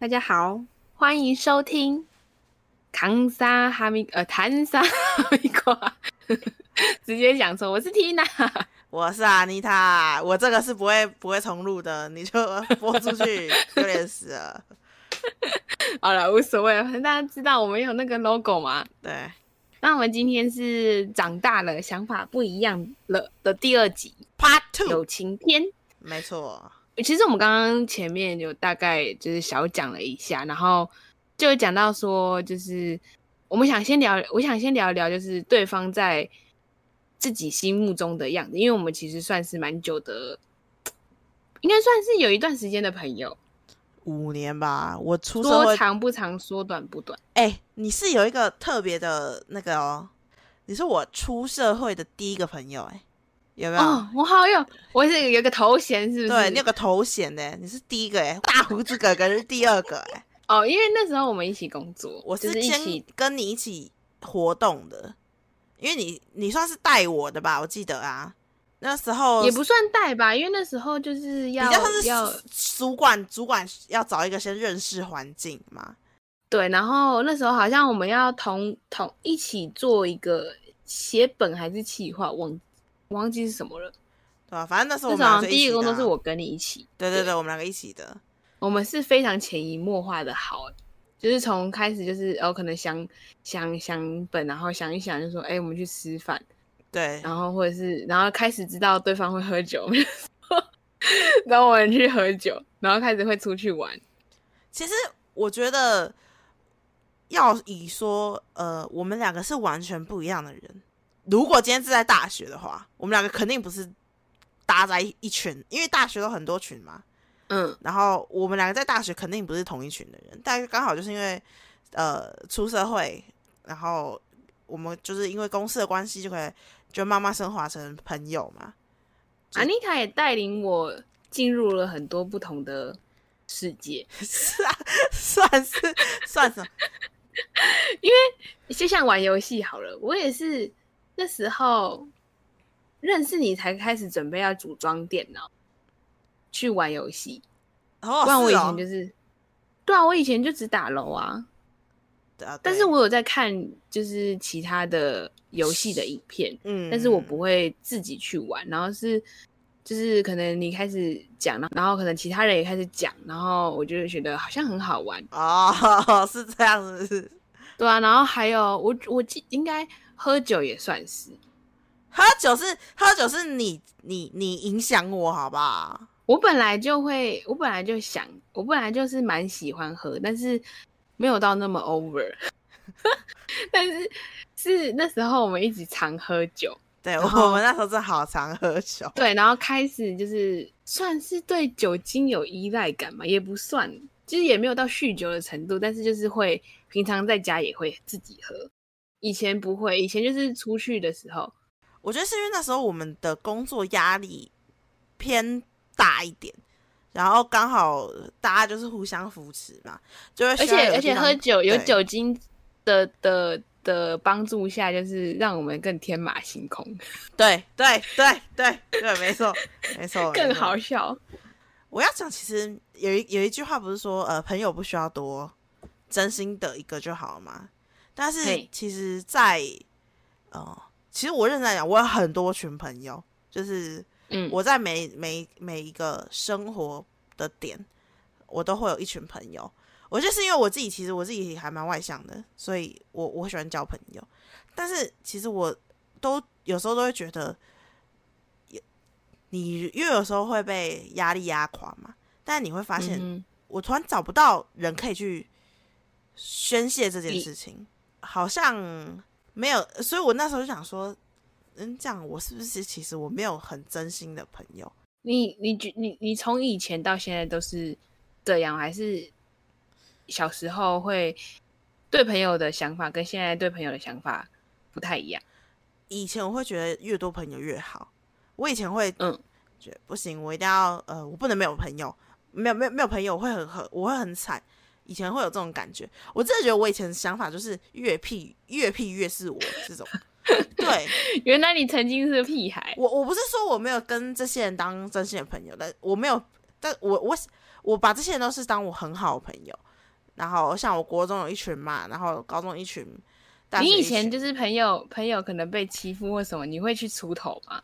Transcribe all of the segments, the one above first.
大家好，欢迎收听康沙哈密呃谈沙哈密瓜，直接讲错，我是 Tina，我是阿妮塔，我这个是不会不会重录的，你就播出去 丢脸死了。好了，无所谓，反正大家知道我们有那个 logo 嘛。对，那我们今天是长大了，想法不一样了的第二集 Part Two 友情篇。没错，其实我们刚刚前面有大概就是小讲了一下，然后就讲到说，就是我们想先聊，我想先聊一聊，就是对方在自己心目中的样子，因为我们其实算是蛮久的，应该算是有一段时间的朋友，五年吧。我出社说会，长不长，说短不短。哎、你是有一个特别的那个哦，你是我出社会的第一个朋友、哎，有没有？哦，我好有，我是有个头衔，是不是？对你有个头衔呢，你是第一个哎、大胡子哥哥是第二个哎、哦，因为那时候我们一起工作，我就是一先起跟你一起活动的，因为你你算是带我的吧，我记得啊，那时候也不算带吧，因为那时候就是要要主管，主管要找一个先认识环境嘛。对，然后那时候好像我们要同同一起做一个写本还是企划，忘忘记是什么了。对啊、反正那时候那我们两个就时候好像第一个工作是我跟你一起，对对对，我们两个一起的。我们是非常潜移默化的好，就是从开始就是哦，可能想想想本，然后想一想就说，哎、我们去吃饭，对，然后或者是然后开始知道对方会喝酒，我们就说然后我们去喝酒，然后开始会出去玩。其实我觉得要以说，呃，我们两个是完全不一样的人。如果今天是在大学的话，我们两个肯定不是搭在一一群，因为大学都很多群嘛。嗯，然后我们两个在大学肯定不是同一群的人，但刚好就是因为呃出社会，然后我们就是因为公司的关系，就可以就慢慢升华成朋友嘛。就安妮卡也带领我进入了很多不同的世界。是啊，算是算什么？就像玩游戏好了，我也是那时候认识你才开始准备要组装电脑去玩游戏，哦，不然我以前就是，对啊，我以前就只打楼啊，对啊，但是我有在看就是其他的游戏的影片，嗯，但是我不会自己去玩，然后是就是可能你开始讲，然后可能其他人也开始讲，然后我就觉得好像很好玩，哦，是这样子。对啊，然后还有我我记应该喝酒也算是。喝酒是喝酒是你你你影响我，好不好？我本来就会，我本来就想，我本来就是蛮喜欢喝，但是没有到那么 over。但是是那时候我们一直常喝酒，对，我们那时候是好常喝酒。对，然后开始就是算是对酒精有依赖感嘛，也不算，其实也没有到酗酒的程度，但是就是会平常在家也会自己喝，以前不会，以前就是出去的时候，我觉得是因为那时候我们的工作压力偏大一点，然后刚好大家就是互相扶持嘛，就会而且而且喝酒有酒精的的的帮助下，就是让我们更天马行空，对对对对对，没错没错，更好笑。我要讲，其实有一有一句话不是说，呃，朋友不需要多，真心的一个就好了嘛。但是其实在，呃，其实我认真来讲，我有很多群朋友，就是嗯，我在每每每一个生活的点，我都会有一群朋友。我就是因为我自己，其实我自己还蛮外向的，所以我我喜欢交朋友。但是其实我都有时候都会觉得，也你因为有时候会被压力压垮嘛，但你会发现，嗯我突然找不到人可以去宣泄这件事情，好像没有，所以我那时候就想说，嗯，这样我是不是其实我没有很真心的朋友？你你觉你你从以前到现在都是这样，还是小时候会对朋友的想法跟现在对朋友的想法不太一样？以前我会觉得越多朋友越好，我以前会嗯觉得不行，我一定要呃，我不能没有朋友，没有没有没有朋友我会很很我会很惨。以前会有这种感觉，我真的觉得我以前的想法就是越屁越屁越是我这种。对原来你曾经是个屁孩，我我不是说我没有跟这些人当真心的朋友，但我没有，但我我我把这些人都是当我很好的朋友，然后像我国中有一群嘛，然后高中一群。你以前就是朋友朋友可能被欺负或什么，你会去出头吗？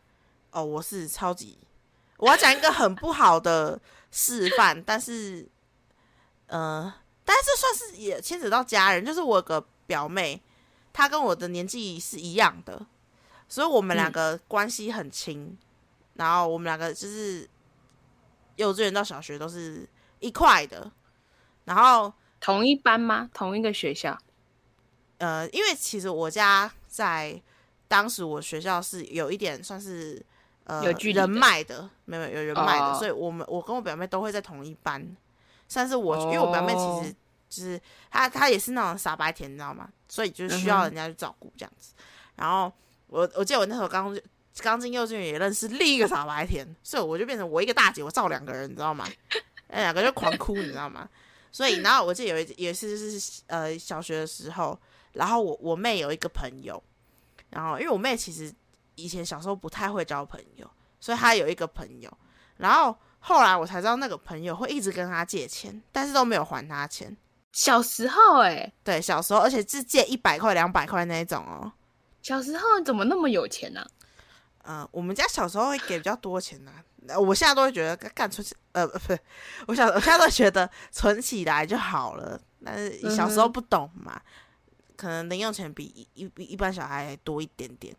哦，我是超级，我要讲一个很不好的示范，但是，呃，但是这算是也牵扯到家人，就是我有个表妹，她跟我的年纪是一样的，所以我们两个关系很亲，然后我们两个就是幼稚园到小学都是一块的，然后同一班吗？同一个学校？呃，因为其实我家在当时我学校是有一点算是呃有距离的脉的，没有有人脉的，所以我们我跟我表妹都会在同一班。算是我，因为我表妹其哦实就是她，她也是那种傻白甜，你知道吗？所以就是需要人家去照顾这样子。然后我我记得我那时候刚刚进幼稚园也认识另一个傻白甜，所以我就变成我一个大姐，我照两个人，你知道吗？那两个就狂哭，你知道吗？所以，然后我记得有一也是就是呃小学的时候，然后我我妹有一个朋友，然后因为我妹其实以前小时候不太会交朋友，所以她有一个朋友，然后后来我才知道那个朋友会一直跟他借钱，但是都没有还他钱。小时候哎、对，小时候而且是借一百块、两百块那一种哦。小时候怎么那么有钱呢、嗯、我们家小时候会给比较多钱呐、呃我现在都会觉得干干存，呃，不是，我小我现在都觉得存起来就好了。但是小时候不懂嘛，可能零用钱比一一般小孩多一点点，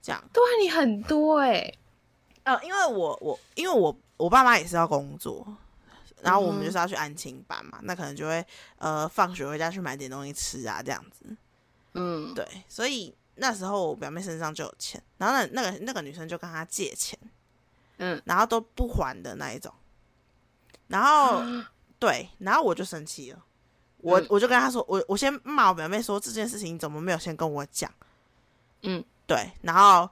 这样。对啊，你很多哎、呃，因为我我因为我我爸妈也是要工作，然后我们就是要去安亲班嘛，那可能就会呃放学回家去买点东西吃啊，这样子。嗯，对，所以那时候我表妹身上就有钱，然后那那个那个女生就跟她借钱，嗯，然后都不还的那一种，然后 对，然后我就生气了，我、嗯。我就跟她说，我我先骂我表妹说这件事情你怎么没有先跟我讲，嗯，对，然后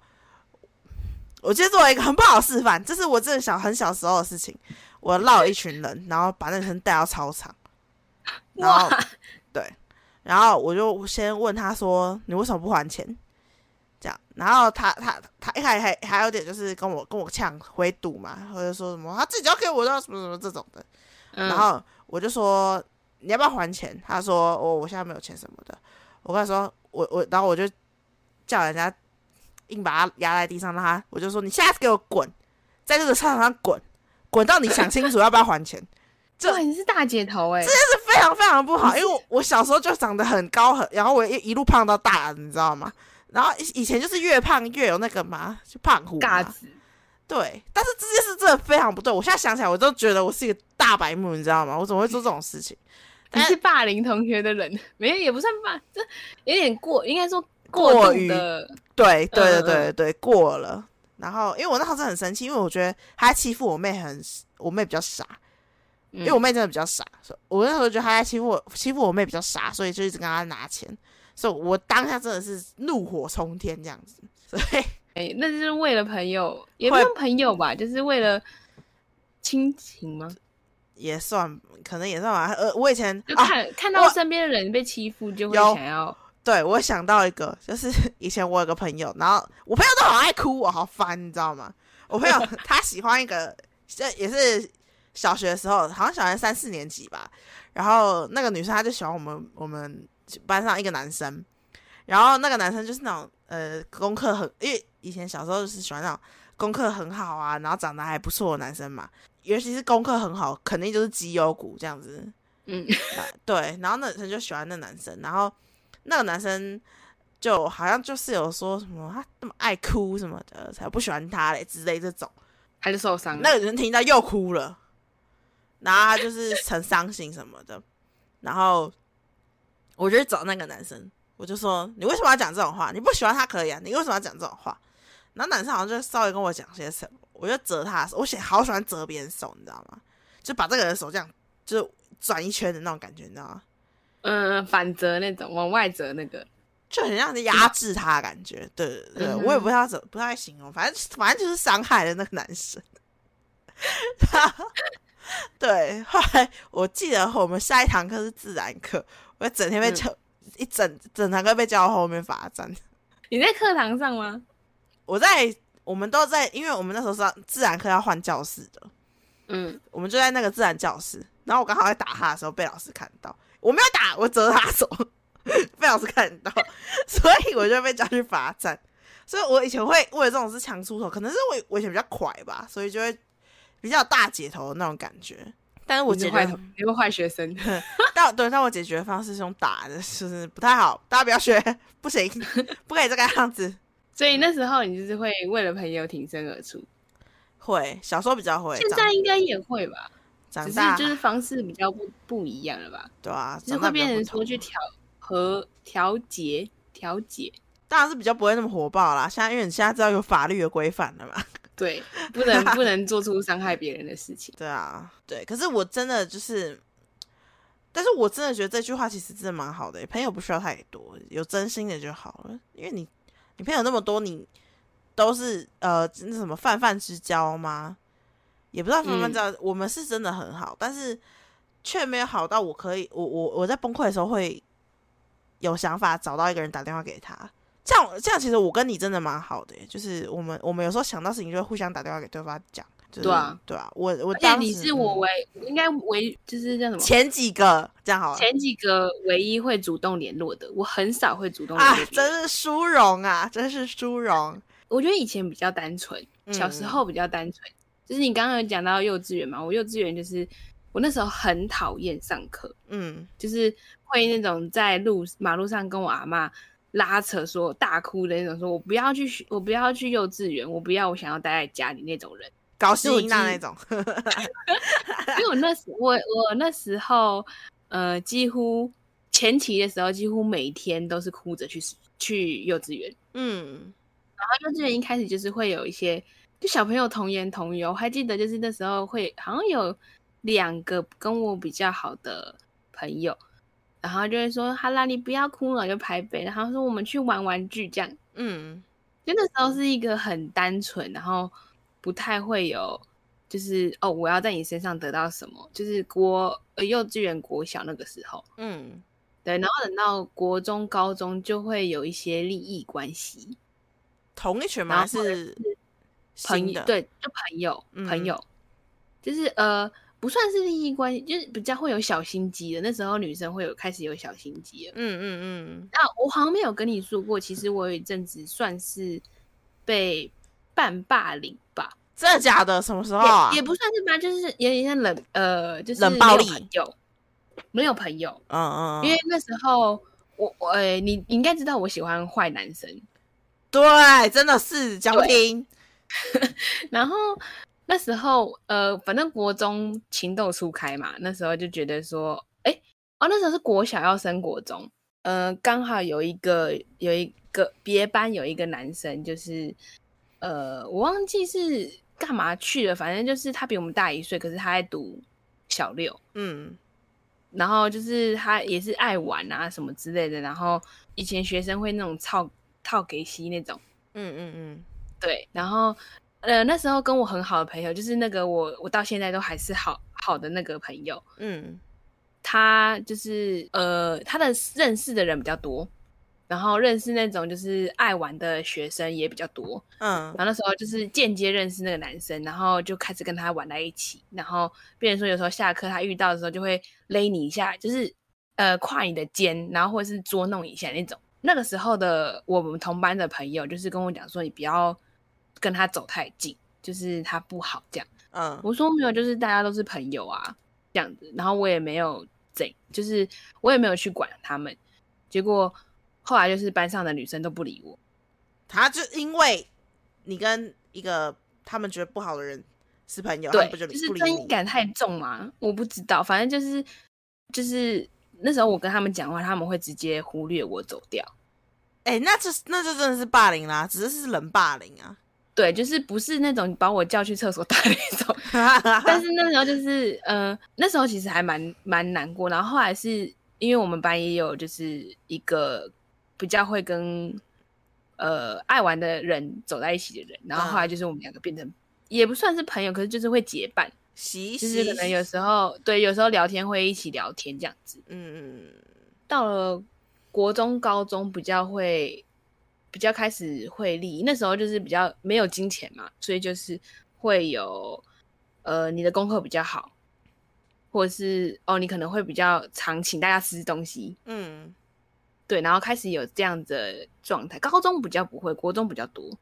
我今天做了一个很不好的示范，这是我真的小很小时候的事情，我绕了一群人，然后把那女生带到操场，然后，对，然后我就先问他说：“你为什么不还钱？”这样，然后他他他一开始还还有点就是跟我跟我呛回堵嘛，或者说什么他自己要给我的什么什么这种的，嗯然后我就说你要不要还钱？他说我、我现在没有钱什么的。我跟他说我我，然后我就叫人家硬把他压在地上，让他我就说你下次给我滚，在这个操场上滚，滚到你想清楚要不要还钱。这哇，你是大姐头哎、非常非常不好，因为我我小时候就长得很高很，然后我一一路胖到大，你知道吗？然后以以前就是越胖越有那个嘛，就胖虎嘎子，对，但是这件事真的非常不对，我现在想起来我都觉得我是一个大白目，你知道吗？我怎么会做这种事情？你是霸凌同学的人，没有也不算霸，这有点过，应该说过度于的，对对对嗯对对，过了。然后因为我那时候真的很生气，因为我觉得他在欺负我妹很，我妹比较傻，因因为我妹真的比较傻，所以我那时候觉得他在欺负我，欺负我妹比较傻，所以就一直跟他拿钱，所以我当下真的是怒火冲天这样子，所以 哎、那就是为了朋友，也不会用朋友吧，就是为了亲情吗？也算可能也算吧。呃，我以前啊，就看、看到身边的人被欺负，就会想要，对我想到一个，就是 以前我有个朋友，然后我朋友都好爱哭，我好烦，你知道吗？我朋友 他喜欢一个，这也是小学的时候，好像小学三四年级吧。然后那个女生她就喜欢我们我们班上一个男生，然后那个男生就是那种呃功课很，因为以前小时候就是喜欢那种功课很好啊，然后长得还不错的男生嘛，尤其是功课很好，肯定就是绩优股这样子。嗯，啊 对，然后那女生就喜欢那男生，然后那个男生就好像就是有说什么他那么爱哭什么的，才不喜欢他嘞之类这种。他就受伤。那个人听到又哭了，然后他就是很伤心什么的，然后我就去找那个男生，我就说你为什么要讲这种话？你不喜欢他可以啊，你为什么要讲这种话？然后男生好像就稍微跟我讲些什么，我就折他的手，我喜好喜欢折别人手，你知道吗？就把这个人的手这样就是转一圈的那种感觉，你知道吗？嗯，反折那种，往外折那个。就很像压制他的感觉。对对对，嗯我也不知道怎不太形容，反正反正就是伤害了那个男生。对，后来我记得我们下一堂课是自然课，我整天被嗯叫、一整整堂课被叫到后面罚站。你在课堂上吗？我在我们都在，因为我们那时候上自然课要换教室的，嗯，我们就在那个自然教室，然后我刚好在打他的时候被老师看到，我没有打，我折他手，被老师看到，所以我就被叫去罚站。所以我以前会为了这种事强出头，可能是我我以前比较快吧，所以就会比较大姐头的那种感觉。但是我解决你是坏学生。但对，但我解决的方式是用打的，就是不太好，大家不要学，不行，不可以这个样子。所以那时候你就是会为了朋友挺身而出，会小时候比较会，现在应该也会吧，长大就是方式比较不不一样了吧，对啊，就是会变成说去调和调节调解，当然是比较不会那么火爆啦。现在因为你现在知道有法律的规范了嘛，对，不能不 能做出伤害别人的事情。对啊，对。可是我真的就是，但是我真的觉得这句话其实真的蛮好的欸、朋友不需要太多，有真心的就好了。因为你你朋友那么多，你都是呃那什么泛泛之交吗？也不知道泛泛之交，我们是真的很好，但是却没有好到我可以，我我我在崩溃的时候会有想法找到一个人打电话给他。这样这样，其实我跟你真的蛮好的耶，就是我们我们有时候想到事情就会互相打电话给对方讲。就是、对啊，对啊，我我当时嗯是我唯应该唯就是叫什么前几个这样好了前几个唯一会主动联络的，我很少会主动联啊。真是殊荣啊，真是殊荣。我觉得以前比较单纯，小时候比较单纯。就是你刚刚有讲到幼稚园嘛，我幼稚园就是我那时候很讨厌上课，嗯，就是会那种在路马路上跟我阿妈拉扯说大哭的那种，说我不要去学，我不要去幼稚园，我不要，我想要待在家里那种人。高希我记英娜那种，因为我那时我我那时候呃几乎前期的时候，几乎每天都是哭着去去幼稚园。嗯然后幼稚园一开始就是会有一些就小朋友童言童语，我还记得就是那时候会好像有两个跟我比较好的朋友，然后就会说：“哈啦，你不要哭了。”就拍背，然后说我们去玩玩具这样。嗯就那时候是一个很单纯，然后不太会有，就是哦，我要在你身上得到什么，就是国呃幼稚园、国小那个时候，嗯，对，然后等到国中、高中就会有一些利益关系，同一群吗？是朋？，友对，就朋友，嗯朋友，就是呃，不算是利益关系，就是比较会有小心机的。那时候女生会有开始有小心机了。嗯嗯嗯，那我好像没有跟你说过，其实我有一阵子算是被半霸凌吧，真的假的？什么时候啊也？也不算是吧，就是有点像冷呃，就是冷暴力没有朋友，没有朋友，嗯嗯，因为那时候我我呃，你你应该知道我喜欢坏男生，对，真的是讲不听。然后那时候呃，反正国中情窦初开嘛，那时候就觉得说，哎，哦，那时候是国小要升国中，呃，刚好有一个有一个别班有一个男生，就是呃，我忘记是干嘛去了，反正就是他比我们大一岁，可是他在读小六，嗯。然后就是他也是爱玩啊什么之类的，然后以前学生会那种套套给西那种。嗯嗯嗯，对，然后呃那时候跟我很好的朋友，就是那个我我到现在都还是好好的那个朋友，嗯。他就是呃他的认识的人比较多，然后认识那种就是爱玩的学生也比较多，嗯。然后那时候就是间接认识那个男生，然后就开始跟他玩在一起，然后变成说有时候下课他遇到的时候就会勒你一下，就是呃跨你的肩，然后或者是捉弄一下那种。那个时候的我们同班的朋友就是跟我讲说，你不要跟他走太近，就是他不好这样。嗯，我说没有，就是大家都是朋友啊，这样子。然后我也没有怎，就是我也没有去管他们。结果后来就是班上的女生都不理我，他就因为你跟一个他们觉得不好的人是朋友，对不就，就是？正义感太重嘛，我不知道，反正就是就是那时候我跟他们讲话，他们会直接忽略我走掉。哎、那这那这真的是霸凌啦，只是是冷霸凌啊。对，就是不是那种把我叫去厕所打那种，但是那时候就是呃，那时候其实还蛮蛮难过。然后后来是因为我们班也有就是一个比较会跟呃爱玩的人走在一起的人，然后后来就是我们两个变成、也不算是朋友，可是就是会结伴，就是可能有时候对，有时候聊天会一起聊天这样子。嗯嗯到了国中、高中比较会比较开始会利，那时候就是比较没有金钱嘛，所以就是会有呃你的功课比较好，或者是哦，你可能会比较常请大家吃东西，嗯，对，然后开始有这样的状态。高中比较不会，国中比较多，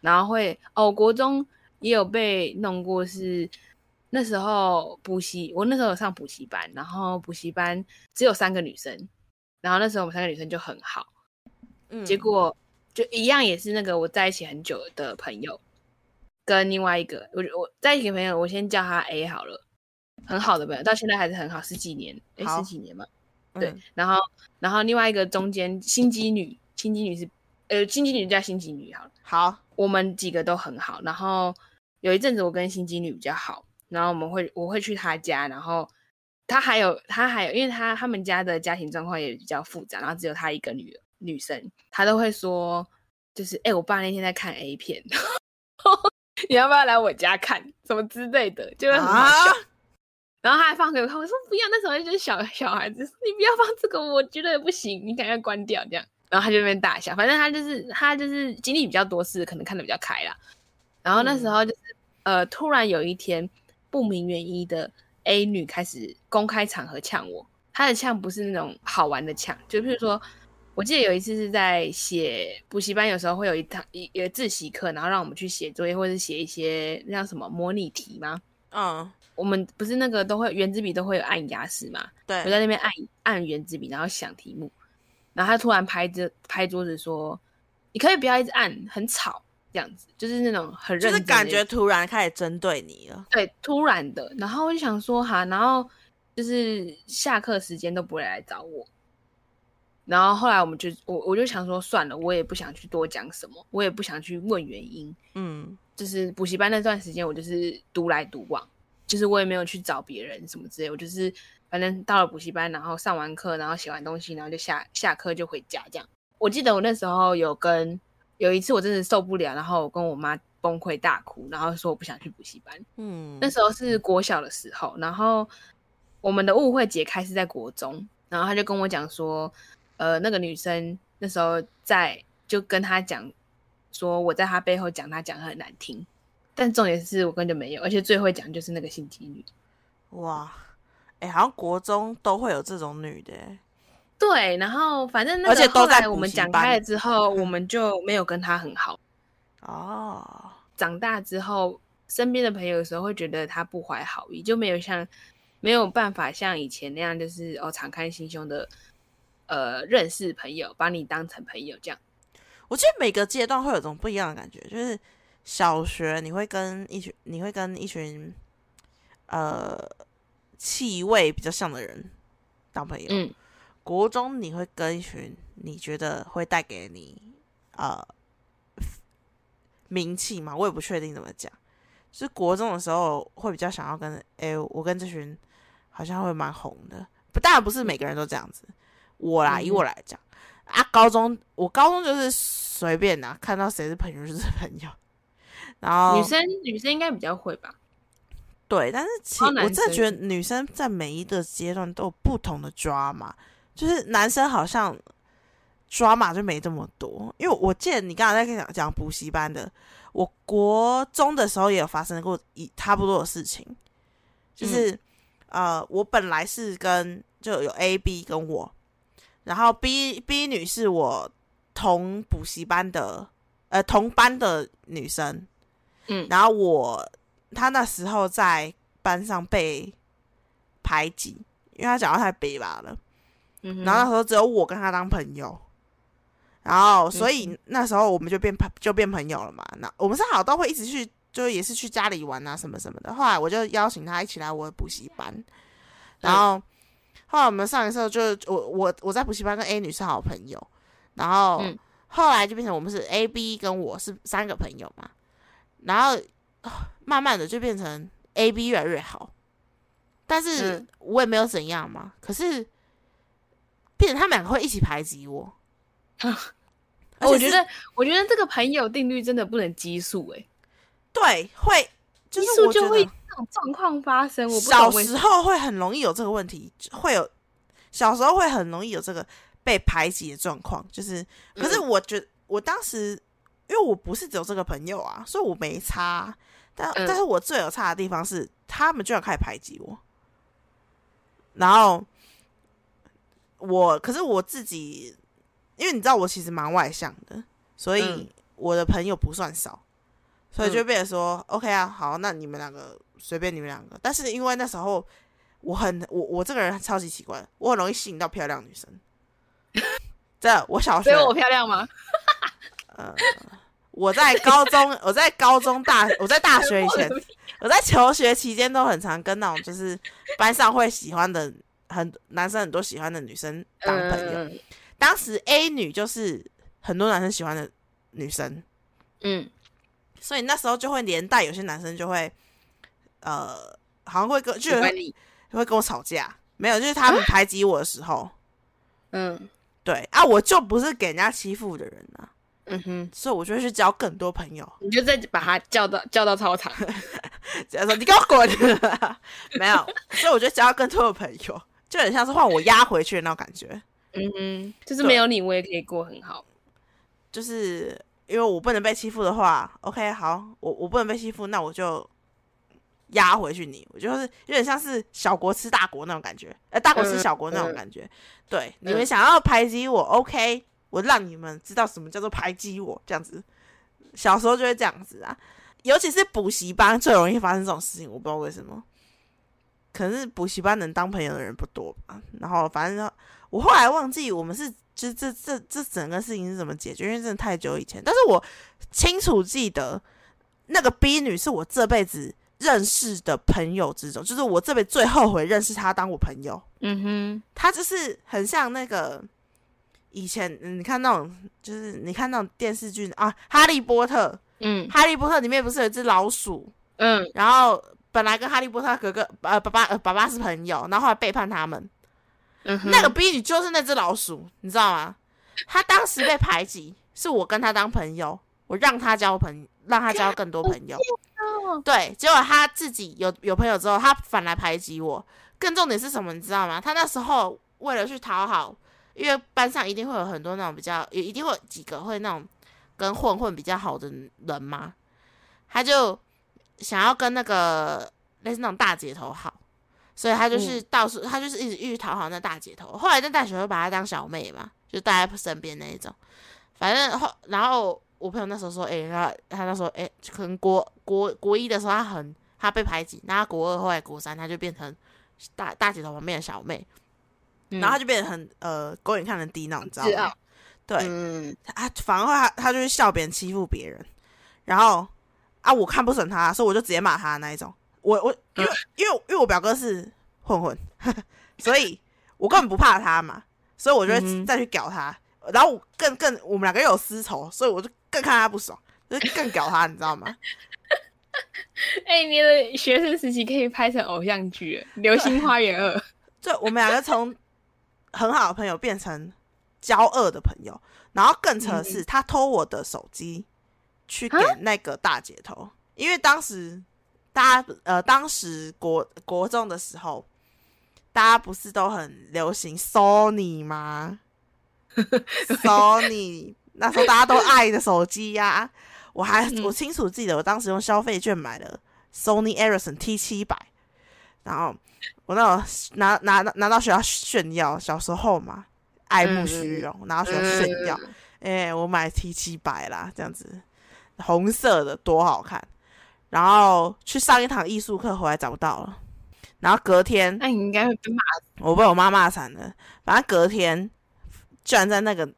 然后会哦，国中也有被弄过是。那时候补习，我那时候有上补习班，然后补习班只有三个女生，然后那时候我们三个女生就很好，嗯结果就一样也是那个我在一起很久的朋友，跟另外一个我我在一起的朋友，我先叫他 A 好了，很好的朋友，到现在还是很好，十几年，诶，好。十几年嘛，对嗯，然后然后另外一个中间心机女，心机女是呃心机女叫心机女好了。好，我们几个都很好，然后有一阵子我跟心机女比较好，然后我们会我会去她家，然后她还有她还有，因为她他们家的家庭状况也比较复杂，然后只有她一个女女生，她都会说，就是哎、我爸那天在看 A 片，你要不要来我家看什么之类的，就会很好笑。啊然后他还放给我看，我说不要，那时候就是小小孩子，你不要放这个，我觉得不行，你赶快关掉这样。然后他就那边大笑，反正他就是他就是经历比较多事，可能看的比较开啦。然后那时候就是、呃，突然有一天不明原因的 A 女开始公开场合呛我，她的呛不是那种好玩的呛，就譬如说，我记得有一次是在写补习班，有时候会有一堂一一个自习课，然后让我们去写作业或者是写一些那叫什么模拟题吗？嗯，我们不是那个都会圆珠笔都会有按压式嘛？我，在那边按按圆珠笔，然后想题目，然后他突然拍着拍桌子说：“你可以不要一直按，很吵。”这样子，就是那种很认就是感觉突然开始针对你了。对突然的，然后我就想说哈，然后就是下课时间都不会来找我，然后后来我们就我我就想说算了，我也不想去多讲什么，我也不想去问原因，嗯就是补习班那段时间，我就是独来独往，就是我也没有去找别人什么之类，我就是反正到了补习班，然后上完课，然后写完东西，然后就下下课就回家这样。我记得我那时候有跟有一次我真的受不了，然后我跟我妈崩溃大哭，然后说我不想去补习班。嗯，那时候是国小的时候，然后我们的误会解开是在国中，然后他就跟我讲说，呃，那个女生那时候在就跟他讲说我在他背后讲他讲的很难听，但重点是我根本就没有，而且最会讲就是那个心机女。哇，哎、好像国中都会有这种女的、欸，对，然后反正那个后来我们讲开了之后，我 们就没有跟他很好。哦，长大之后，身边的朋友有时候会觉得他不怀好意，就没有像没有办法像以前那样，就是哦敞开心胸的呃认识朋友，把你当成朋友这样。我觉得每个阶段会有种不一样的感觉，就是小学你会跟一群，你会跟一群呃气味比较像的人当朋友，嗯国中你会跟一群你觉得会带给你呃名气嘛，我也不确定怎么讲。就是国中的时候会比较想要跟，诶，我跟这群好像会蛮红的，不，当然不是每个人都这样子。我啦，嗯以我来讲啊，高中我高中就是随便啦，看到谁是朋友就是朋友。然后女生女生应该比较会吧？对，但是其我真的觉得女生在每一个阶段都有不同的抓嘛，就是男生好像抓马就没这么多。因为我记得你刚才在讲讲补习班的，我国中的时候也有发生过一差不多的事情，就是、呃，我本来是跟就有 A、B 跟我，然后 B B 女是我同补习班的呃同班的女生，嗯然后我她那时候在班上被排挤，因为她讲话太北吧了。嗯，然后那时候只有我跟她当朋友，然后所嗯以那时候我们就变朋就变朋友了嘛。那我们是好都会一直去，就也是去家里玩啊什么什么的。后来我就邀请她一起来我的补习班，然后后来我们上一次就我我我在补习班跟 A 女是好朋友，然后嗯后来就变成我们是 A、B 跟我是三个朋友嘛，然后啊慢慢的就变成 A、B 越来越好，但是嗯我也没有怎样嘛，可是变成他们两个会一起排挤我。我觉得我觉得这个朋友定律真的不能激素哎，对会，就奇是我觉数就会得这种状况发生。我不小。时候会很容易有这个问题，会有小时候会很容易有这个被排挤的状况。就是，可是嗯我觉得我当时，因为我不是只有这个朋友啊，所以我没差。但、嗯但是我最有差的地方是，他们居然开始排挤我。然后我可是我自己，因为你知道我其实蛮外向的，所以嗯我的朋友不算少，所以嗯就变成说、OK 啊，好，那你们两个随便你们两个。但是因为那时候我很我我这个人超级奇怪，我很容易吸引到漂亮女生。真的，我小学所以我漂亮吗？呃，我在高中，我在高中大，我在大学以前，我在求学期间都很常跟那种就是班上会喜欢的很男生很多喜欢的女生当朋友。嗯当时 A 女就是很多男生喜欢的女生，嗯所以那时候就会连带有些男生就会，呃，好像会跟就喜欢你，会跟我吵架，没有，就是他们排挤我的时候，嗯。对啊，我就不是给人家欺负的人啊，嗯哼，所以我就会去交更多朋友。你就再把他叫到叫到操场，只要说你给我滚，没有，所以我就交更多的朋友，就很像是换我压回去的那种感觉，嗯哼，就是没有你我也可以过很好，就是因为我不能被欺负的话，OK，好，我我不能被欺负，那我就压回去你，我就是有点像是小国吃大国那种感觉，呃，大国吃小国那种感觉。对，你们想要排挤我，OK，我让你们知道什么叫做排挤我，这样子。小时候就会这样子啊，尤其是补习班最容易发生这种事情，我不知道为什么。可能是补习班能当朋友的人不多吧。然后反正我后来忘记我们是就是这这这整个事情是怎么解决，因为真的太久以前。但是我清楚记得那个 B 女是我这辈子认识的朋友之中，就是我这辈子最后悔认识她当我朋友。嗯哼，她就是很像那个以前嗯你看那种，就是你看那种电视剧啊，《哈利波特》。嗯哈利波特里面不是有一只老鼠，嗯然后本来跟哈利波特哥哥呃爸爸呃爸爸是朋友，然后后来背叛他们。嗯，那个 B 女就是那只老鼠，你知道吗？她当时被排挤，是我跟她当朋友，我让她交朋，让她交更多朋友。哦对，结果她自己有有朋友之后，她反来排挤我。更重点是什么，你知道吗？她那时候为了去讨好，因为班上一定会有很多那种比较，也一定会有几个会那种跟混混比较好的人嘛，她就想要跟那个类似那种大姐头好。所以他就是到处，他就是一直一直讨好那大姐头。后来那大姐头把她当小妹嘛，就带在身边那一种。反正后，然后我朋友那时候说，哎、他他那时候，哎、可能国国国一的时候，他很他被排挤，那他国二后来国三，他就变成大大姐头旁边的小妹，嗯然后他就变得很呃狗眼看人低那种，你知道吗？对，嗯他反而会他他就是笑别人欺负别人，然后啊我看不准他，所以我就直接骂他那一种。我我因为、因为因为我表哥是混混，所以我根本不怕他嘛，所以我就会再去屌他。然后我更更我们两个又有私仇，所以我就更看他不爽，就是更屌他，你知道吗？哎、你的学生时期可以拍成偶像剧，《流星花园二》。就我们两个从很好的朋友变成交恶的朋友，然后更扯的是，他偷我的手机去给啊那个大姐头，因为当时大家呃，当时国国中的时候，大家不是都很流行 Sony 吗？Sony 那时候大家都爱的手机呀、我还嗯我清楚记得，我当时用消费券买了 Sony Ericsson T 七百，然后我那种拿拿拿到学校炫耀，小时候嘛，爱慕虚荣，拿到学校炫耀，哎、我买 T 七百啦，这样子，红色的多好看。然后去上一堂艺术课回来找不到了，然后隔天那你应该会被骂。我被我妈骂惨了，反正隔天居然在那个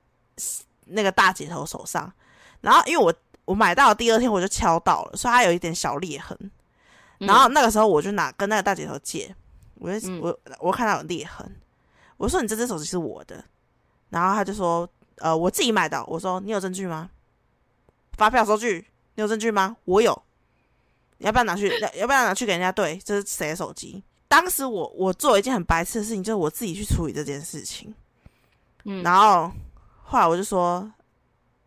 那个大姐头手上，然后因为我我买到的第二天我就敲到了，所以它有一点小裂痕。嗯。然后那个时候我就拿跟那个大姐头借，我就、嗯。我我看到有裂痕，我说你这只手机是我的，然后他就说呃我自己买的，我说你有证据吗？发票收据？你有证据吗？我有，你要不要拿去 要要不要拿去给人家对这是谁的手机？当时我我做了一件很白痴的事情，就是我自己去处理这件事情，嗯然后后来我就说，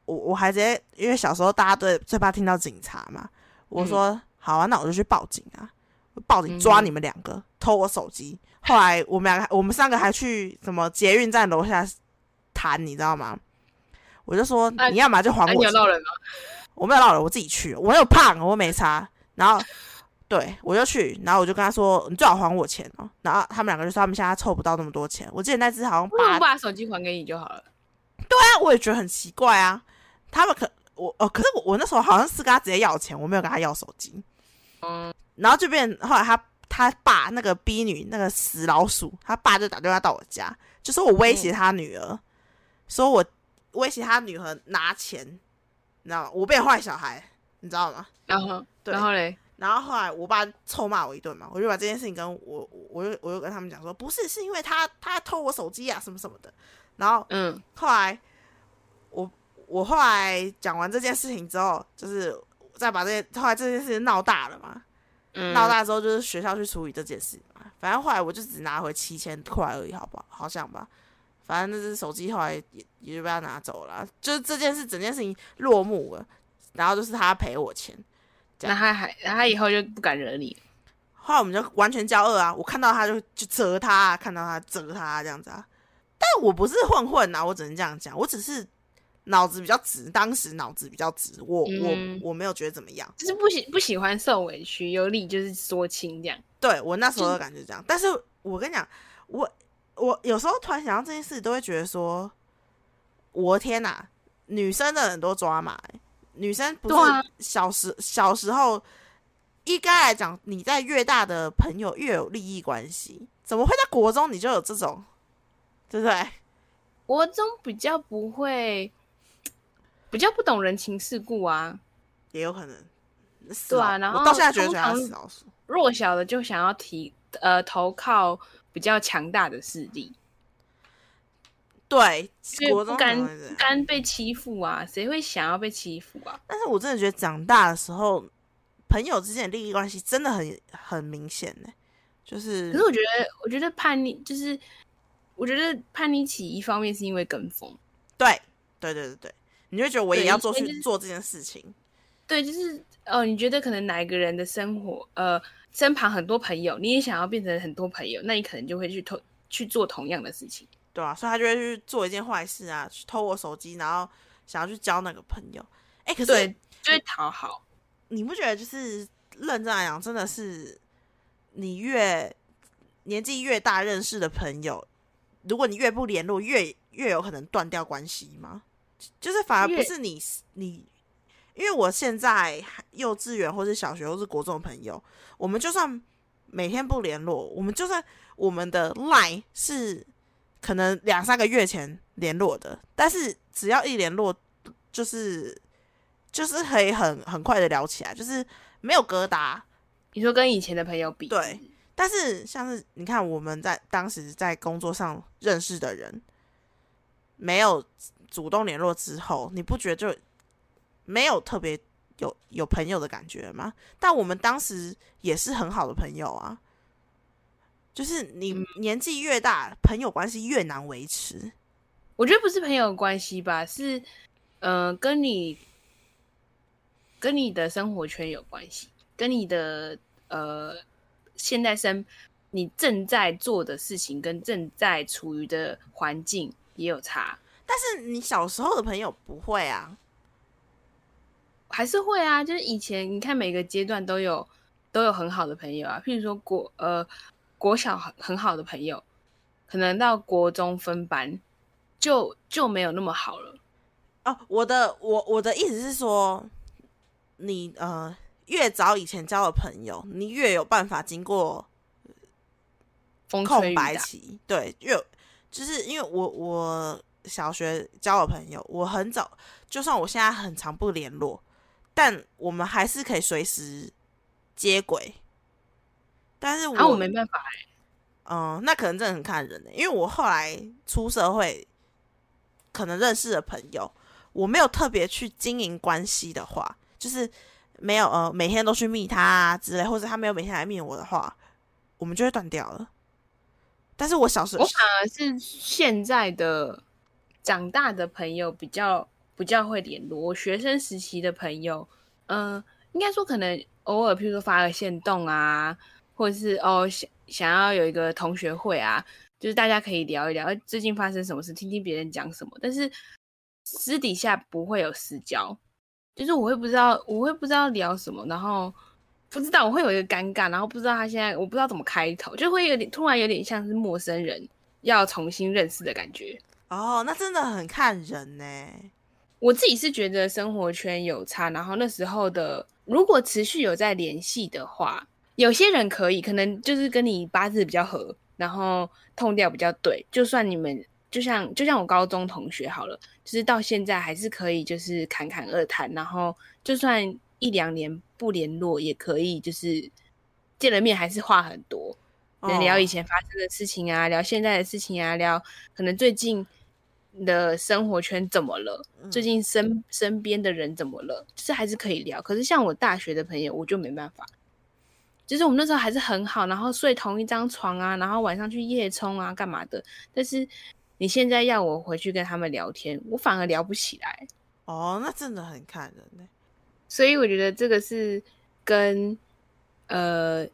我我还直接因为小时候大家都最怕听到警察嘛，我说、好啊，那我就去报警啊，报警抓嗯你们两个、偷我手机。后来我们两个我们三个还去什么捷运站楼下谈，你知道吗？我就说啊你要么就还那、我钱，你有闹人吗？我没有闹人，我自己去，我又胖，我没差。然后对我就去，然后我就跟他说：“你最好还我钱哦。”然后他们两个就说他们现在凑不到那么多钱。我记得那只好像为什么八不把手机还给你就好了？对啊我也觉得很奇怪啊。他们可我哦，可是我我那时候好像是跟他直接要钱，我没有跟他要手机。嗯，然后就变后来他他爸那个逼女那个死老鼠，他爸就打电话到我家，就说我威胁他女儿，说我威胁他女儿拿钱，你知道吗？我变坏小孩，你知道吗？然后对然后嘞，然后后来我爸臭骂我一顿嘛，我就把这件事情跟我我就我就跟他们讲说，不是，是因为他他偷我手机啊什么什么的。然后嗯后来我我后来讲完这件事情之后，就是再把这件后来这件事情闹大了嘛，嗯，闹大之后就是学校去处理这件事嘛。反正后来我就只拿回七千块而已，好不好？好像吧。反正那只手机后来也也就被他拿走了啊，就是这件事整件事情落幕了，然后就是他赔我钱。那他还那他以后就不敢惹你。后来我们就完全交恶啊！我看到他就就责他、啊，看到他责他、啊、这样子啊。但我不是混混啊，我只能这样讲，我只是脑子比较直，当时脑子比较直，我、嗯我我没有觉得怎么样。就是不喜不喜欢受委屈，有理就是说清这样。对我那时候的感觉这样，但是我跟你讲，我我有时候突然想到这件事，都会觉得说，我的天哪，女生的很多抓马、欸，女生不是小时、小时候应该来讲，你在越大的朋友越有利益关系，怎么会在国中你就有这种，对不对？国中比较不会，比较不懂人情世故啊。也有可能。死对啊然后我到现在觉得觉得他通常是死老鼠。弱小的就想要提呃投靠比较强大的势力，对，就国中可不甘甘被欺负啊，谁会想要被欺负啊？但是我真的觉得长大的时候，朋友之间的利益关系真的很很明显呢。就是，可是我觉得，我觉得叛逆就是，我觉得叛逆期一方面是因为跟风，对对对对对，你就会觉得我也对要做去做这件事情。对，就是哦，你觉得可能哪一个人的生活呃身旁很多朋友，你也想要变成很多朋友，那你可能就会去同去做同样的事情。对啊，所以他就会去做一件坏事啊，去偷我手机，然后想要去交那个朋友。哎，可是对，就是讨好。你不觉得就是认真来讲，真的是你越年纪越大认识的朋友，如果你越不联络，越越有可能断掉关系吗？就是反而不是你你，因为我现在幼稚园或是小学或是国中的朋友，我们就算每天不联络，我们就算我们的 line 是可能两三个月前联络的，但是只要一联络，就是就是可以很很快的聊起来，就是没有疙瘩。你说跟以前的朋友比，对但是像是你看我们在当时在工作上认识的人，没有主动联络之后，你不觉得就没有特别有有朋友的感觉吗？但我们当时也是很好的朋友啊。就是你年纪越大，朋友关系越难维持。我觉得不是朋友关系吧，是呃跟你跟你的生活圈有关系，跟你的呃现在生你正在做的事情跟正在处于的环境也有差，但是你小时候的朋友不会啊，还是会啊。就是以前你看每个阶段都有都有很好的朋友啊，譬如说国呃国小很很好的朋友，可能到国中分班就就没有那么好了。哦，我的我我的意思是说，你呃越早以前交的朋友，你越有办法经过空，白期，对，越就是因为我我小学交的朋友，我很早，就算我现在很长不联络，但我们还是可以随时接轨。但是我、没办法，嗯，那可能真的很看人呢、因为我后来出社会，可能认识的朋友，我没有特别去经营关系的话，就是没有呃每天都去密他啊之类，或者他没有每天来密我的话，我们就会断掉了。但是我小时候我反而是现在的长大的朋友比较比较会联络。我学生时期的朋友，嗯、应该说可能偶尔，譬如说发个线动啊，或者是哦想想要有一个同学会啊，就是大家可以聊一聊哎最近发生什么事，听听别人讲什么，但是私底下不会有私交，就是我会不知道我会不知道聊什么，然后不知道我会有一个尴尬，然后不知道他现在我不知道怎么开头，就会有点突然有点像是陌生人要重新认识的感觉。哦，那真的很看人呢。我自己是觉得生活圈有差，然后那时候的如果持续有在联系的话，有些人可以，可能就是跟你八字比较合，然后痛调比较对，就算你们就像就像我高中同学好了，就是到现在还是可以，就是侃侃而谈，然后就算一两年不联络也可以，就是见了面还是话很多，聊以前发生的事情啊，聊现在的事情啊，聊可能最近。的生活圈怎么了？最近身身边的人怎么了？就是还是可以聊。可是像我大学的朋友，我就没办法。就是我们那时候还是很好，然后睡同一张床啊，然后晚上去夜冲啊，干嘛的？但是你现在要我回去跟他们聊天，我反而聊不起来。哦，那真的很看人呢。所以我觉得这个是跟呃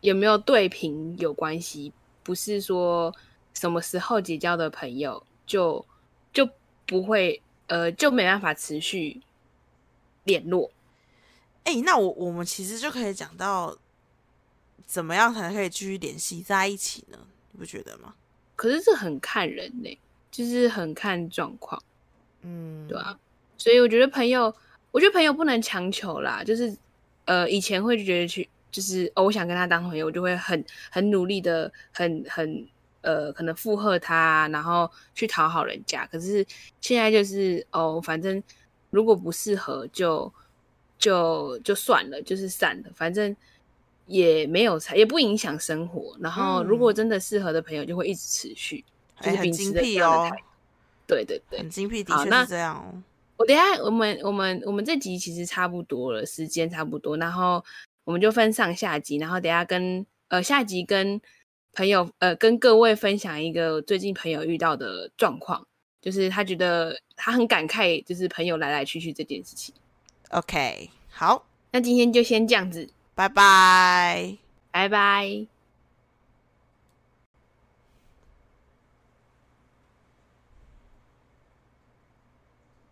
有没有对平有关系，不是说什么时候结交的朋友就。就不会，呃，就没办法持续联络。哎，那我我们其实就可以讲到，怎么样才可以继续联系在一起呢？你不觉得吗？可是这很看人呢，就是很看状况，嗯，对啊。所以我觉得朋友，我觉得朋友不能强求啦。就是，呃，以前会觉得去，就是哦，我想跟他当朋友，我就会很很努力的，很很。呃，可能附和他，然后去讨好人家。可是现在就是哦，反正如果不适合，就就就算了，就是散了。反正也没有才，也不影响生活。然后如果真的适合的朋友，就会一直持续。哎，很精辟哦。对对对，很精辟，的确是这样。我等下，我们我们我们这集其实差不多了，时间差不多，然后我们就分上下集，然后等下跟呃下集跟。朋友，呃，跟各位分享一个最近朋友遇到的状况，就是他觉得他很感慨，就是朋友来来去去这件事情。OK，好，那今天就先这样子，拜拜，拜拜。